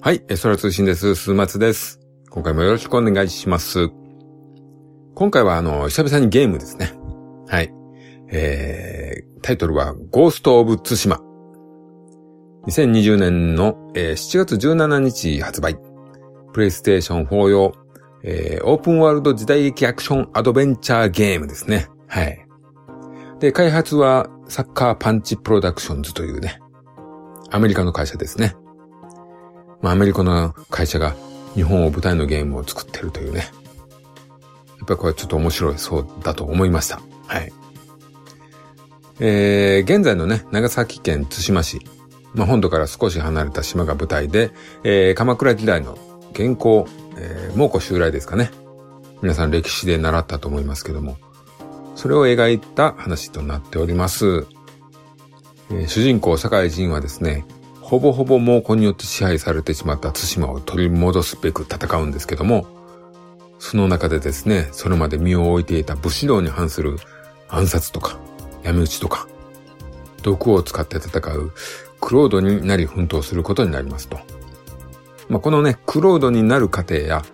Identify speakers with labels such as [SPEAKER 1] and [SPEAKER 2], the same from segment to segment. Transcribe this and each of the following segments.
[SPEAKER 1] はい、エソラ通信です。数松です。今回もよろしくお願いします。今回はあの、久々にゲームですね。はい。えー、タイトルは、ゴースト・オブ・ツシマ。2020年の、えー、7月17日発売。プレイステーション4用、えー、オープンワールド時代劇アクションアドベンチャーゲームですね。はい。で、開発はサッカーパンチプロダクションズというね、アメリカの会社ですね。まあ、アメリカの会社が日本を舞台のゲームを作ってるというね。やっぱりこれはちょっと面白いそうだと思いました。はい。えー、現在のね、長崎県津島市、まあ、本土から少し離れた島が舞台で、えー、鎌倉時代の現行、えー、猛虎襲来ですかね。皆さん歴史で習ったと思いますけども、それを描いた話となっております。えー、主人公、堺人はですね、ほぼほぼ猛虎によって支配されてしまった対馬を取り戻すべく戦うんですけども、その中でですね、それまで身を置いていた武士道に反する暗殺とか、闇討ちとか、毒を使って戦うクロードになり奮闘することになりますと。まあ、このね、クロードになる過程や、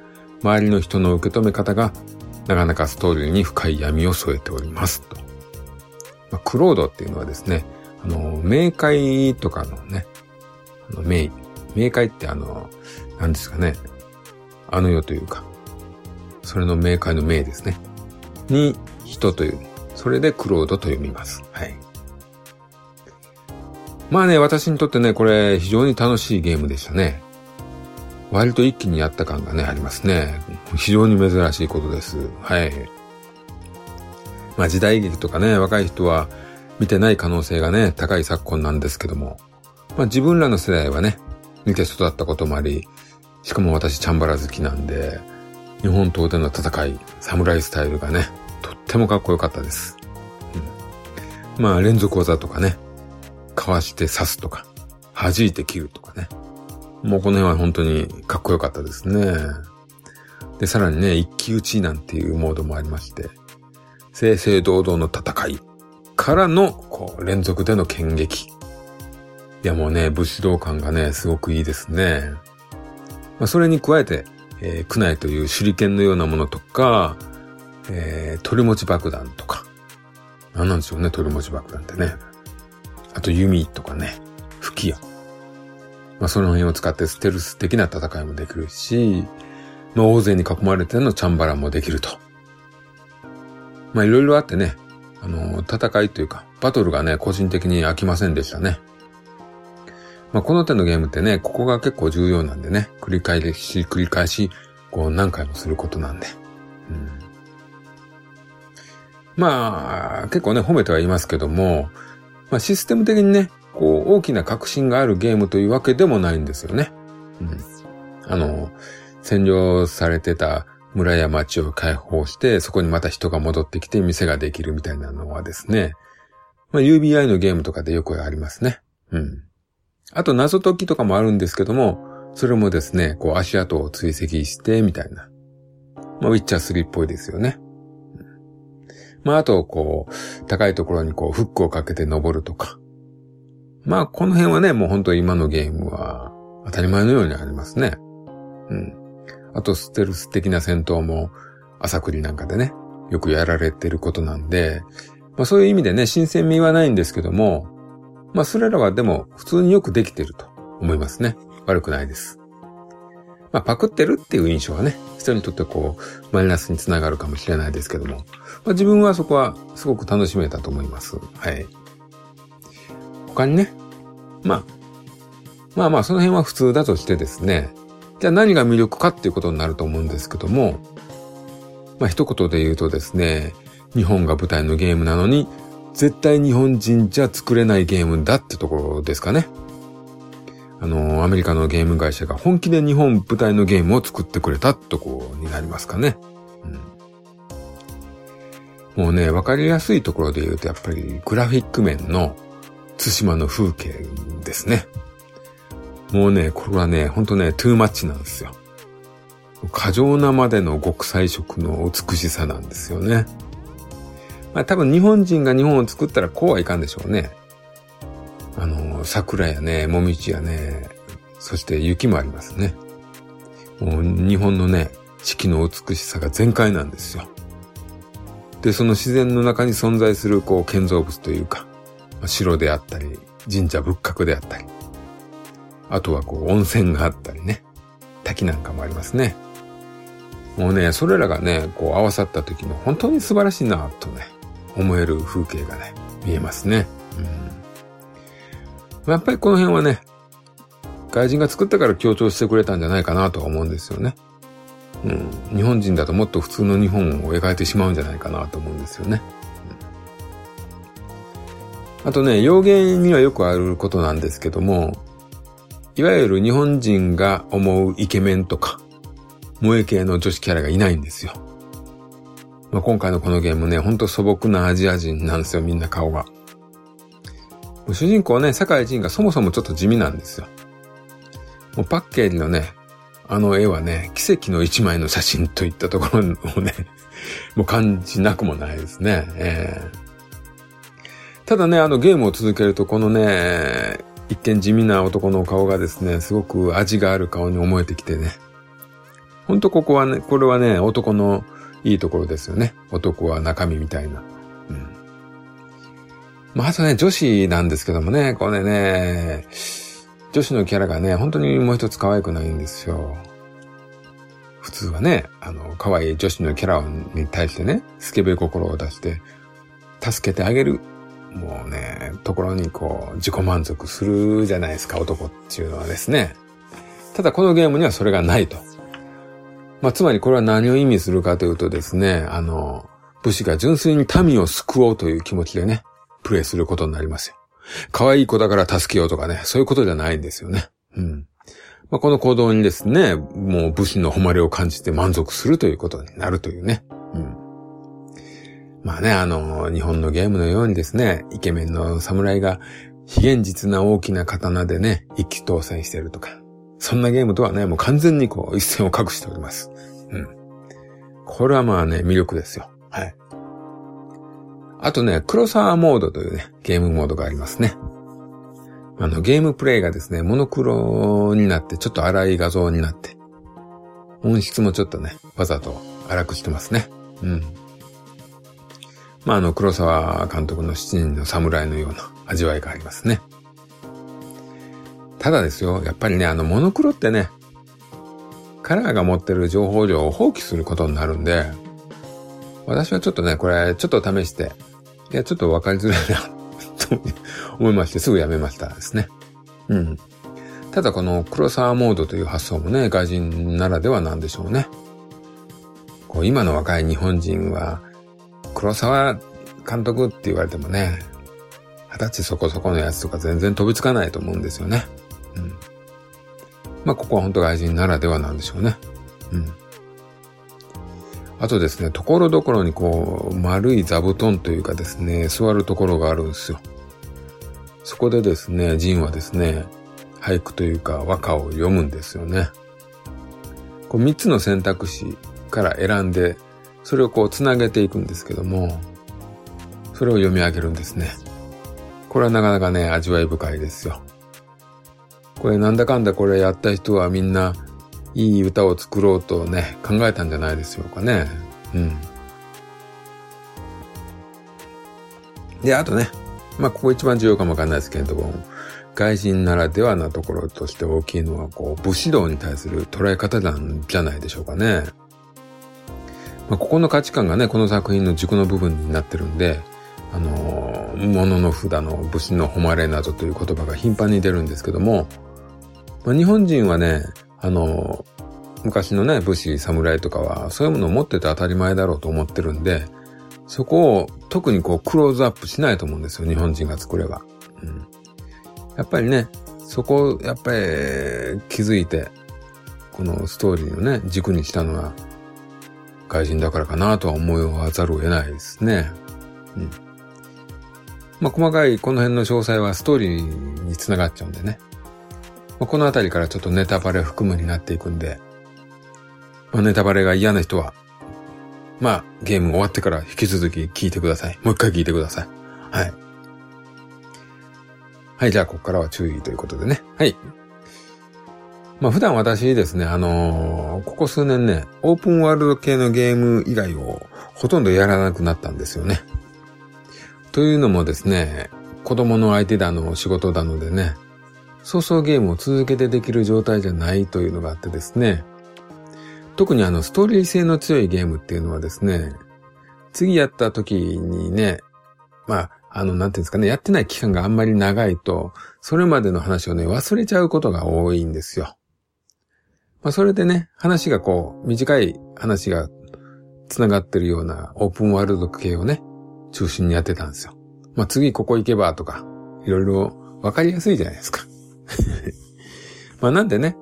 [SPEAKER 1] 周りの人の受け止め方が、なかなかストーリーに深い闇を添えておりますと。まあ、クロードっていうのはですね、あの、冥界とかのね、あの、冥、冥界ってあの、何ですかね、あの世というか、それの冥界の冥ですね。に、人という、それでクロードと読みます。はい。まあね、私にとってね、これ非常に楽しいゲームでしたね。割と一気にやった感がね、ありますね。非常に珍しいことです。はい。まあ時代劇とかね、若い人は見てない可能性がね、高い昨今なんですけども、まあ自分らの世代はね、見て育ったこともあり、しかも私チャンバラ好きなんで、日本刀での戦い、侍スタイルがね、とってもかっこよかったです。うん、まあ連続技とかね、かわして刺すとか、弾いて切るとかね。もうこの辺は本当にかっこよかったですね。で、さらにね、一騎打ちなんていうモードもありまして、正々堂々の戦いからの、こう、連続での剣撃。いやもうね、武士道感がね、すごくいいですね。まあ、それに加えて、えー、クナイという手裏剣のようなものとか、えー、鳥持ち爆弾とか。何なんでしょうね、鳥持ち爆弾ってね。あと弓とかね、吹き矢。まあ、その辺を使ってステルス的な戦いもできるし、まあ、大勢に囲まれてのチャンバラもできると。まあ、いろいろあってね、あの、戦いというか、バトルがね、個人的に飽きませんでしたね。まあ、この手のゲームってね、ここが結構重要なんでね、繰り返し、繰り返し、こう何回もすることなんで。うん、まあ、結構ね、褒めてはいますけども、まあ、システム的にね、こう、大きな革新があるゲームというわけでもないんですよね。うん。あの、占領されてた村や町を解放して、そこにまた人が戻ってきて店ができるみたいなのはですね、まあ、UBI のゲームとかでよくありますね。うん。あと謎解きとかもあるんですけども、それもですね、こう足跡を追跡して、みたいな。まあ、ウィッチャー3っぽいですよね。うん、まあ、あと、こう、高いところにこう、フックをかけて登るとか。まあ、この辺はね、もう本当今のゲームは当たり前のようにありますね。うん。あと、ステルス的な戦闘も、朝栗なんかでね、よくやられてることなんで、まあそういう意味でね、新鮮味はないんですけども、まあそれらはでも普通によくできてると思いますね。悪くないです。まあパクってるっていう印象はね、人にとってこう、マイナスにつながるかもしれないですけども、まあ自分はそこはすごく楽しめたと思います。はい。他にね、まあ、まあまあその辺は普通だとしてですね、じゃあ何が魅力かっていうことになると思うんですけども、まあ一言で言うとですね、日本が舞台のゲームなのに、絶対日本人じゃ作れないゲームだってところですかね。あの、アメリカのゲーム会社が本気で日本舞台のゲームを作ってくれたってとこになりますかね。うん、もうね、わかりやすいところで言うと、やっぱりグラフィック面の対馬の風景ですね。もうね、これはね、ほんとね、トゥーマッチなんですよ。過剰なまでの極彩色の美しさなんですよね。まあ多分日本人が日本を作ったらこうはいかんでしょうね。あの、桜やね、もみじやね、そして雪もありますね。もう日本のね、四季の美しさが全開なんですよ。で、その自然の中に存在するこう建造物というか、城であったり、神社仏閣であったり、あとはこう温泉があったりね、滝なんかもありますね。もうね、それらがね、こう合わさった時の本当に素晴らしいなとね、思える風景がね、見えますね。うん、やっぱりこの辺はね、外人が作ったから強調してくれたんじゃないかなとは思うんですよね。うん、日本人だともっと普通の日本を描いてしまうんじゃないかなと思うんですよね。あとね、洋芸にはよくあることなんですけども、いわゆる日本人が思うイケメンとか、萌え系の女子キャラがいないんですよ。まあ、今回のこのゲームね、ほんと素朴なアジア人なんですよ、みんな顔が。主人公ね、坂井仁がそもそもちょっと地味なんですよ。もうパッケージのね、あの絵はね、奇跡の一枚の写真といったところをね、もう感じなくもないですね。えー、ただね、あのゲームを続けると、このね、一見地味な男の顔がですね、すごく味がある顔に思えてきてね。ほんとここはね、これはね、男のいいところですよね。男は中身みたいな。うん。まあ、あとね、女子なんですけどもね、これね、女子のキャラがね、本当にもう一つ可愛くないんですよ。普通はね、あの、可愛い女子のキャラに対してね、スケベ心を出して、助けてあげる、もうね、ところにこう、自己満足するじゃないですか、男っていうのはですね。ただこのゲームにはそれがないと。まあ、つまりこれは何を意味するかというとですね、あの、武士が純粋に民を救おうという気持ちでね、プレイすることになりますよ。可愛い子だから助けようとかね、そういうことじゃないんですよね。うん。まあ、この行動にですね、もう武士の誉れを感じて満足するということになるというね。まあね、あの、日本のゲームのようにですね、イケメンの侍が非現実な大きな刀でね、一気当選してるとか。そんなゲームとはね、もう完全にこう一線を隠しております。うん。これはまあね、魅力ですよ。はい。あとね、黒沢モードというね、ゲームモードがありますね。あの、ゲームプレイがですね、モノクロになって、ちょっと荒い画像になって、音質もちょっとね、わざと荒くしてますね。うん。まあ、あの、黒沢監督の七人の侍のような味わいがありますね。ただですよ、やっぱりね、あの、モノクロってね、カラーが持ってる情報量を放棄することになるんで、私はちょっとね、これ、ちょっと試して、いや、ちょっとわかりづらいなと思いまして、すぐやめましたですね。うん。ただこの黒沢モードという発想もね、外人ならではなんでしょうね。こう今の若い日本人は、黒沢監督って言われてもね、二十歳そこそこのやつとか全然飛びつかないと思うんですよね。うん。まあ、ここは本当外人ならではなんでしょうね。うん。あとですね、ところどころにこう、丸い座布団というかですね、座るところがあるんですよ。そこでですね、ジンはですね、俳句というか和歌を読むんですよね。こう3つの選択肢から選んで、それをこう繋げていくんですけども、それを読み上げるんですね。これはなかなかね、味わい深いですよ。これなんだかんだこれやった人はみんないい歌を作ろうとね、考えたんじゃないでしょうかね。うん。で、あとね、まあ、ここ一番重要かもわかんないですけれども、外人ならではなところとして大きいのは、こう、武士道に対する捉え方なんじゃないでしょうかね。まあ、ここの価値観がね、この作品の軸の部分になってるんで、あのー、物の札の武士の誉れなどという言葉が頻繁に出るんですけども、まあ、日本人はね、あの、昔のね、武士、侍とかは、そういうものを持ってて当たり前だろうと思ってるんで、そこを特にこうクローズアップしないと思うんですよ、日本人が作れば。うん、やっぱりね、そこをやっぱり気づいて、このストーリーのね、軸にしたのは、外人だからかなとは思わざるを得ないですね。うん。まあ、細かいこの辺の詳細はストーリーにつながっちゃうんでね。まあ、この辺りからちょっとネタバレ含むになっていくんで、まあ、ネタバレが嫌な人は、まあ、ゲーム終わってから引き続き聞いてください。もう一回聞いてください。はい。はい、じゃあ、ここからは注意ということでね。はい。まあ、普段私ですね、あのー、ここ数年ね、オープンワールド系のゲーム以外をほとんどやらなくなったんですよね。というのもですね、子供の相手だの仕事なのでね、そうそうゲームを続けてできる状態じゃないというのがあってですね、特にあのストーリー性の強いゲームっていうのはですね、次やった時にね、まあ、あの、なんていうんですかね、やってない期間があんまり長いと、それまでの話をね、忘れちゃうことが多いんですよ。まあ、それでね、話がこう、短い話が繋がってるようなオープンワールド系をね、中心にやってたんですよ。まあ、次ここ行けばとか、いろいろわかりやすいじゃないですか。まあなんでね、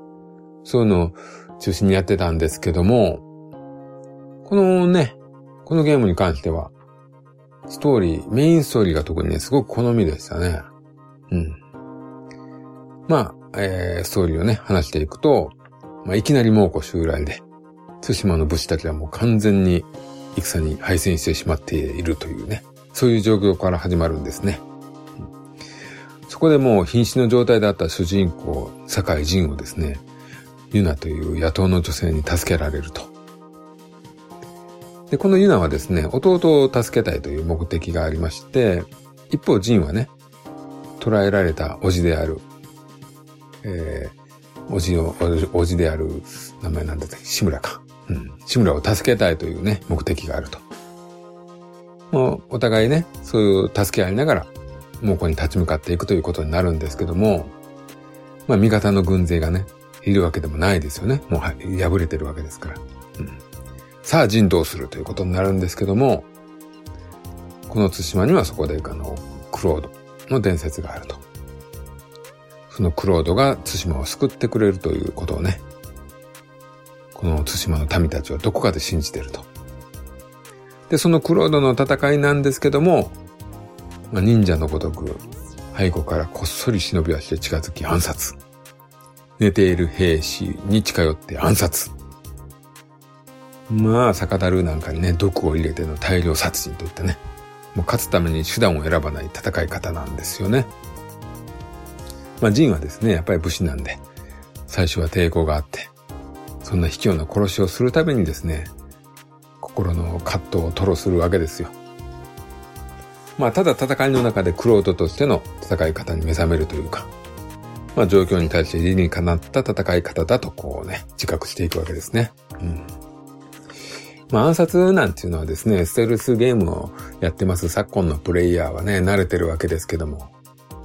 [SPEAKER 1] そういうのを中心にやってたんですけども、このね、このゲームに関しては、ストーリー、メインストーリーが特にね、すごく好みでしたね。うん。まあ、えー、ストーリーをね、話していくと、まあ、いきなり猛虎襲来で、対馬の武士たちはもう完全に戦に敗戦してしまっているというね、そういう状況から始まるんですね。そこでもう瀕死の状態だった主人公、酒井仁をですね、ユナという野党の女性に助けられると。で、このユナはですね、弟を助けたいという目的がありまして、一方ジンはね、捕らえられた叔父である、えー、叔父を、叔父である名前なんだっけ、志村か。うん。志村を助けたいというね、目的があると。もう、お互いね、そういう助け合いながら、猛虎に立ち向かっていくということになるんですけども、まあ味方の軍勢がね、いるわけでもないですよね。もう敗れてるわけですから。うん、さあ人道するということになるんですけども、この対馬にはそこであの、クロードの伝説があると。そのクロードが対馬を救ってくれるということをね、この対馬の民たちはどこかで信じてると。で、そのクロードの戦いなんですけども、まあ、忍者のごとく背後からこっそり忍び足で近づき暗殺。寝ている兵士に近寄って暗殺。まあ、酒樽なんかにね、毒を入れての大量殺人といったね、もう勝つために手段を選ばない戦い方なんですよね。まあ、ジンはですね、やっぱり武士なんで、最初は抵抗があって、そんな卑怯な殺しをするためにですね、心の葛藤を吐露するわけですよ。まあ、ただ戦いの中でクロートとしての戦い方に目覚めるというか、まあ、状況に対して理にかなった戦い方だとこうね、自覚していくわけですね。うん。まあ、暗殺なんていうのはですね、ステルスゲームをやってます昨今のプレイヤーはね、慣れてるわけですけども、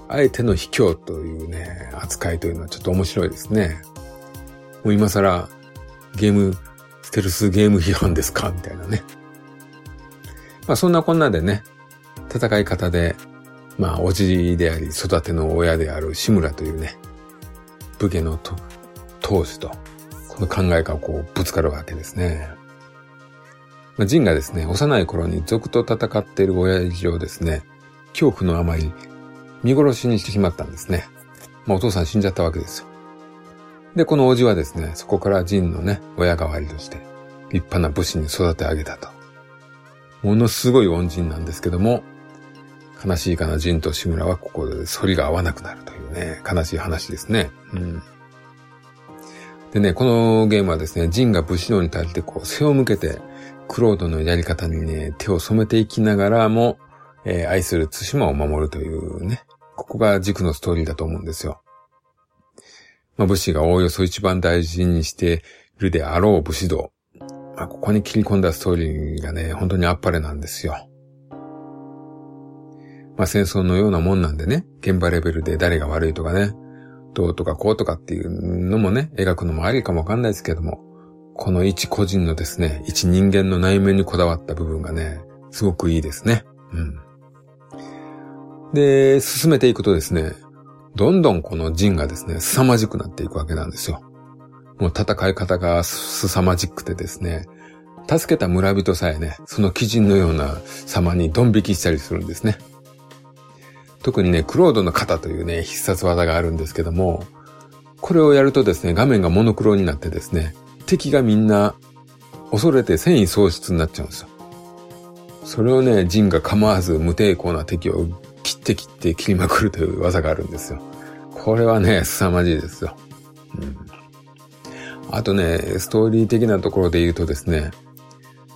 [SPEAKER 1] あえての卑怯というね、扱いというのはちょっと面白いですね。もう今更、ゲーム、ステルスゲーム批判ですか？みたいなね。まあそんなこんなでね、戦い方で、まあ、おじいであり、育ての親である志村というね、武家のと当主と、この考えがこう、ぶつかるわけですね。まあ、ジンがですね、幼い頃に族と戦っている親父をですね、恐怖のあまり、見殺しにしてしまったんですね。まあ、お父さん死んじゃったわけですよ。で、このおじはですね、そこからジンのね、親代わりとして、立派な武士に育て上げたと。ものすごい恩人なんですけども、悲しいかな、ジンと志村はここで反りが合わなくなるというね、悲しい話ですね。うん。でね、このゲームはですね、ジンが武士道に対してこう背を向けて、クロードのやり方にね、手を染めていきながらも、えー、愛する対馬を守るというね、ここが軸のストーリーだと思うんですよ。まあ、武士がおおよそ一番大事にしているであろう武士道。まあ、ここに切り込んだストーリーがね、本当にあっぱれなんですよ。まあ戦争のようなもんなんでね、現場レベルで誰が悪いとかね、どうとかこうとかっていうのもね、描くのもありかもわかんないですけども、この一個人のですね、一人間の内面にこだわった部分がね、すごくいいですね。うん。で、進めていくとですね、どんどんこの陣がですね、凄まじくなっていくわけなんですよ。もう戦い方が凄まじくてですね、助けた村人さえね、その鬼人のような様にドン引きしたりするんですね。特にね、クロードの型というね、必殺技があるんですけども、これをやるとですね、画面がモノクロになってですね、敵がみんな恐れて繊維喪失になっちゃうんですよ。それをね、ジンが構わず無抵抗な敵を切って切って切りまくるという技があるんですよ。これはね、凄まじいですよ。うん、あとね、ストーリー的なところで言うとですね、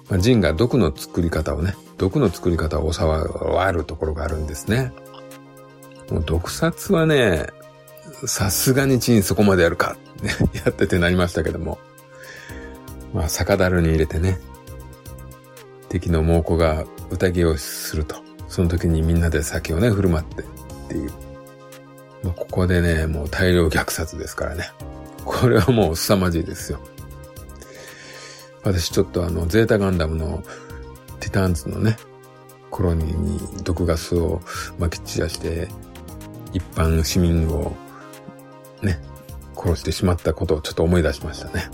[SPEAKER 1] まあ、ジンが毒の作り方をね、毒の作り方を教わるところがあるんですね。もう毒殺はね、さすがにチンそこまでやるか、ね、やっててなりましたけども。まあ、酒樽に入れてね、敵の猛虎が宴をすると。その時にみんなで酒をね、振る舞ってっていう。まあ、ここでね、もう大量虐殺ですからね。これはもう凄まじいですよ。私ちょっとあの、ゼータガンダムのティターンズのね、コロニーに毒ガスを撒き散らして、一般市民をね、殺してしまったことをちょっと思い出しましたね。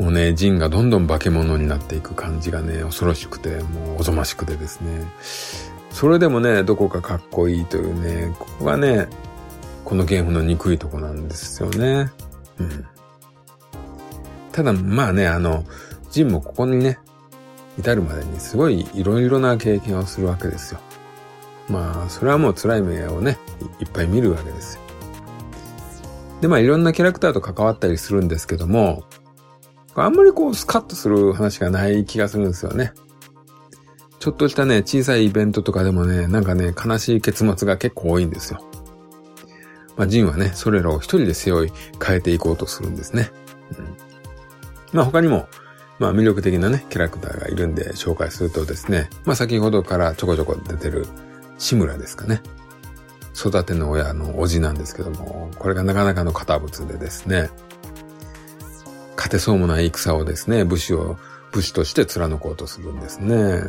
[SPEAKER 1] もうね、ジンがどんどん化け物になっていく感じがね、恐ろしくて、もうおぞましくてですね。それでもね、どこかかっこいいというね、ここがね、このゲームの憎いとこなんですよね。うん。ただ、まあね、あの、ジンもここにね、至るまでにすごいいろいろな経験をするわけですよ。まあ、それはもう辛い目をね、いっぱい見るわけですよ。で、まあいろんなキャラクターと関わったりするんですけども、あんまりこうスカッとする話がない気がするんですよね。ちょっとしたね、小さいイベントとかでもね、なんかね、悲しい結末が結構多いんですよ。まあ、ジンはね、それらを一人で背負い変えていこうとするんですね。うん、まあ他にも、まあ魅力的なね、キャラクターがいるんで紹介するとですね、まあ先ほどからちょこちょこ出てる志村ですかね。育ての親のおじなんですけども、これがなかなかの堅物でですね、てそうもない戦をですね、武士を、武士として貫こうとするんですね。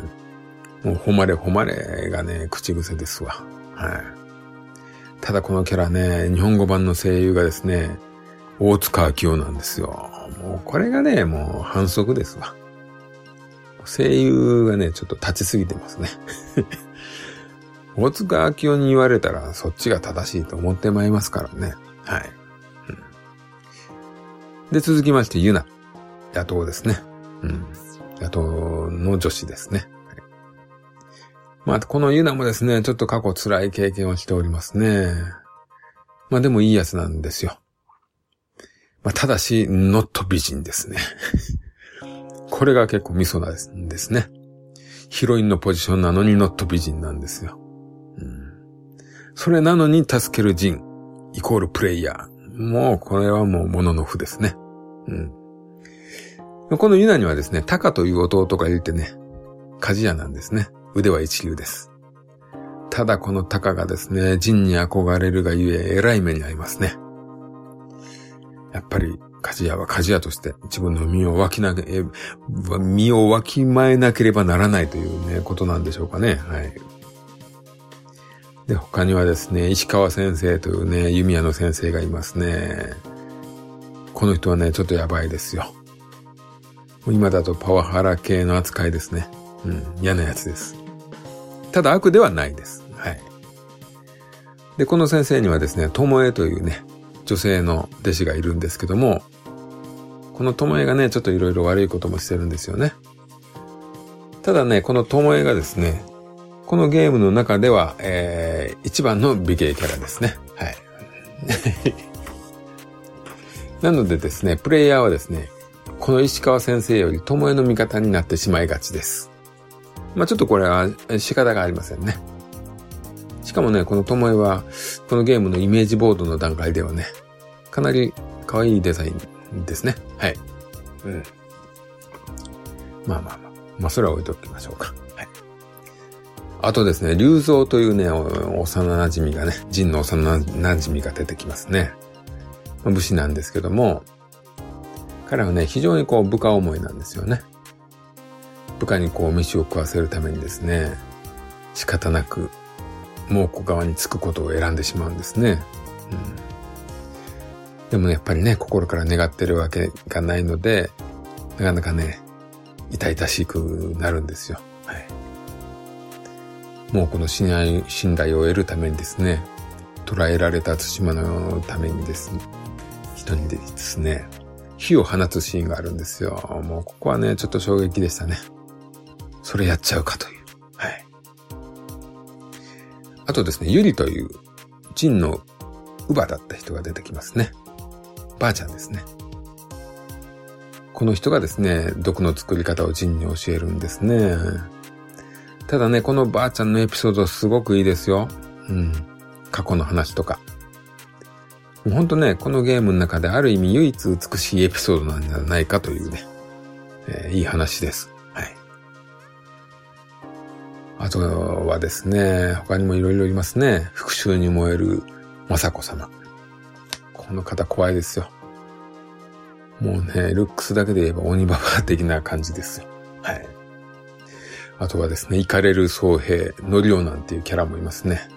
[SPEAKER 1] もう、誉れ誉れがね、口癖ですわ。はい。ただこのキャラね、日本語版の声優がですね、大塚明夫なんですよ。もうこれがね、もう反則ですわ。声優がね、ちょっと立ちすぎてますね。大塚明夫に言われたらそっちが正しいと思ってまいりますからね。はい。で、続きまして、ユナ。野党ですね。うん。野党の女子ですね。はい、まあ、このユナもですね、ちょっと過去辛い経験をしておりますね。まあでもいいやつなんですよ。まあ、ただし、ノット美人ですね。これが結構ミソなんですね。ヒロインのポジションなのにノット美人なんですよ。うん、それなのに助ける人、イコールプレイヤー。もうこれはもうものの負ですね。うん。このユナにはですね、タカという弟がいてね、鍛冶屋なんですね。腕は一流です。ただこのタカがですね、人に憧れるがゆえ、偉い目に遭いますね。やっぱり、鍛冶屋は鍛冶屋として自分の身をわきなけ、身をわきまえなければならないというね、ことなんでしょうかね。はい。で、他にはですね、石川先生というね、弓矢の先生がいますね。この人はね、ちょっとやばいですよ。今だとパワハラ系の扱いですね。うん、嫌なやつです。ただ悪ではないです。はい。で、この先生にはですね、ともえというね、女性の弟子がいるんですけども、このともえがね、ちょっといろいろ悪いこともしてるんですよね。ただね、このともえがですね、このゲームの中では、えー、一番の美形キャラですね。はい。なのでですね、プレイヤーはですね、この石川先生より友えの味方になってしまいがちです。まあちょっとこれは仕方がありませんね。しかもね、この友えは、このゲームのイメージボードの段階ではね、かなり可愛いデザインですね。はい。うん。まあまあまあ。まあそれは置いておきましょうか。はい。あとですね、竜蔵というね、幼馴染がね、ジンの幼馴染が出てきますね。武士なんですけども、彼はね、非常にこう部下思いなんですよね。部下にこう飯を食わせるためにですね、仕方なく猛虎側につくことを選んでしまうんですね。うん、でもね、やっぱりね、心から願ってるわけがないので、なかなかね、痛々しくなるんですよ。はい。もうこの信頼信頼を得るためにですね、捕らえられた対馬のためにですね、人にですね、火を放つシーンがあるんですよ。もうここはね、ちょっと衝撃でしたね。それやっちゃうかという。はい。あとですね、ゆりという、ジンの乳母だった人が出てきますね。ばあちゃんですね。この人がですね、毒の作り方をジンに教えるんですね。ただね、このばあちゃんのエピソードすごくいいですよ。うん。過去の話とか。もうほんとね、このゲームの中である意味唯一美しいエピソードなんじゃないかというね、えー、いい話です。はい。あとはですね、他にも色々いますね。復讐に燃える雅子様。この方怖いですよ。もうね、ルックスだけで言えば鬼ババア的な感じですよ。はい。あとはですね、イカれる僧兵、ノリオなんていうキャラもいますね。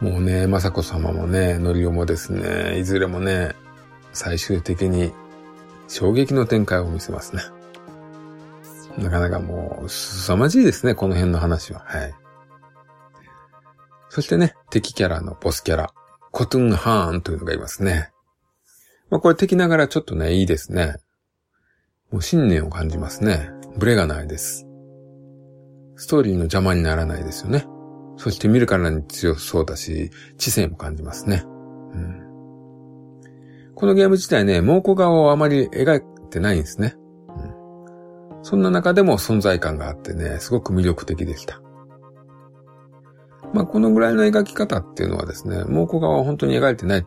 [SPEAKER 1] もうね、雅子様もね、ノリオもですね、いずれもね、最終的に衝撃の展開を見せますね。なかなかもう、凄まじいですね、この辺の話は。はい。そしてね、敵キャラのボスキャラ、コトゥンハーンというのがいますね。まあこれ敵ながらちょっとね、いいですね。もう信念を感じますね。ブレがないです。ストーリーの邪魔にならないですよね。そして見るからに強そうだし、知性も感じますね。うん、このゲーム自体ね、猛虎側をあまり描いてないんですね。うん、そんな中でも存在感があってね、すごく魅力的でした。まあ、このぐらいの描き方っていうのはですね、猛虎側は本当に描いてない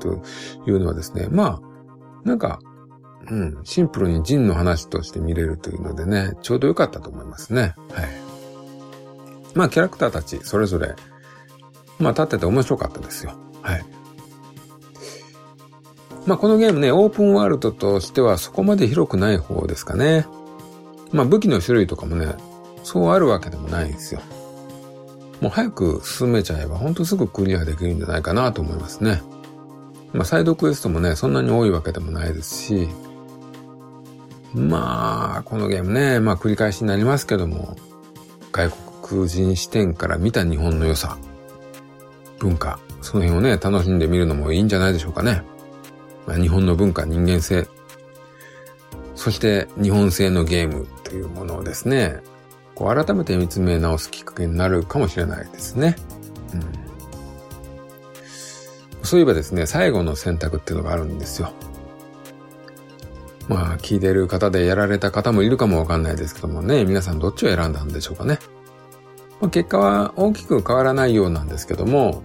[SPEAKER 1] というのはですね、まあ、なんか、うん、シンプルにジンの話として見れるというのでね、ちょうど良かったと思いますね。はい。まあ、キャラクターたち、それぞれ、まあ、立ってて面白かったですよ。はい。まあ、このゲームね、オープンワールドとしてはそこまで広くない方ですかね。まあ、武器の種類とかもね、そうあるわけでもないんですよ。もう早く進めちゃえば、ほんとすぐクリアできるんじゃないかなと思いますね。まあ、サイドクエストもね、そんなに多いわけでもないですし、まあ、このゲームね、まあ繰り返しになりますけども、外国空人視点から見た日本の良さ、文化、その辺をね、楽しんでみるのもいいんじゃないでしょうかね。まあ、日本の文化、人間性、そして日本製のゲームというものをですね、こう改めて見つめ直すきっかけになるかもしれないですね。うん、そういえばですね、最後の選択っていうのがあるんですよ。まあ、聞いてる方でやられた方もいるかもわかんないですけどもね、皆さんどっちを選んだんでしょうかね。まあ、結果は大きく変わらないようなんですけども、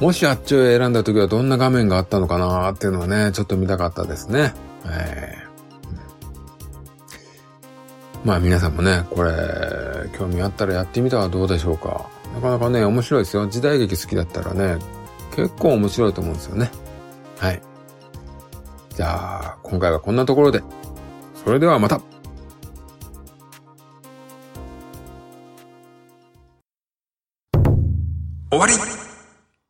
[SPEAKER 1] もしあっちを選んだ時はどんな画面があったのかなっていうのはね、ちょっと見たかったですね。えー、まあ皆さんもね、これ、興味あったらやってみたらどうでしょうか。なかなかね、面白いですよ。時代劇好きだったらね、結構面白いと思うんですよね。はい。じゃあ、今回はこんなところで。それではまた終わり